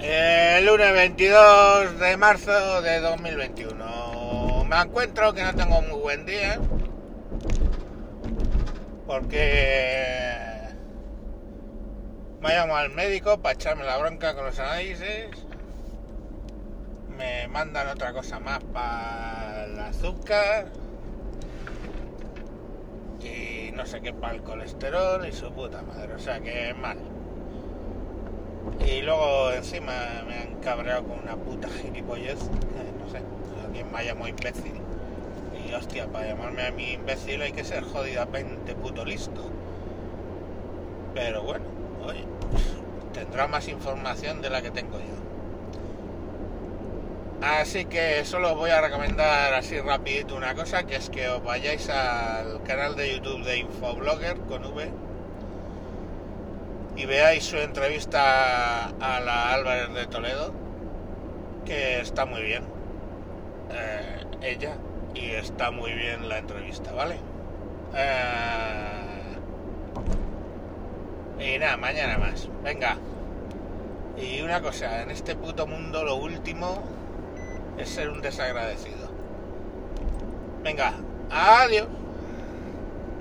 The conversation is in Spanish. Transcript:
El lunes 22 de marzo de 2021. Me encuentro que no tengo muy buen día. Porque me llamo al médico para echarme la bronca con los análisis. Me mandan otra cosa más para el azúcar. Y no sé qué para el colesterol y su puta madre. O sea que mal. Y luego encima me han cabreado con una puta gilipollez. eh, no sé, alguien me ha llamado imbécil. Y hostia, para llamarme a mí imbécil hay que ser jodidamente puto listo. Pero bueno, oye, tendrá más información de la que tengo yo. Así que solo os voy a recomendar así rapidito una cosa, que es que os vayáis al canal de YouTube de Infoblogger con V y veáis su entrevista a la Álvarez de Toledo, que está muy bien. Eh, ella, y está muy bien la entrevista, ¿vale? Eh, y nada, mañana más. Venga. Y una cosa, en este puto mundo lo último es ser un desagradecido. Venga, adiós.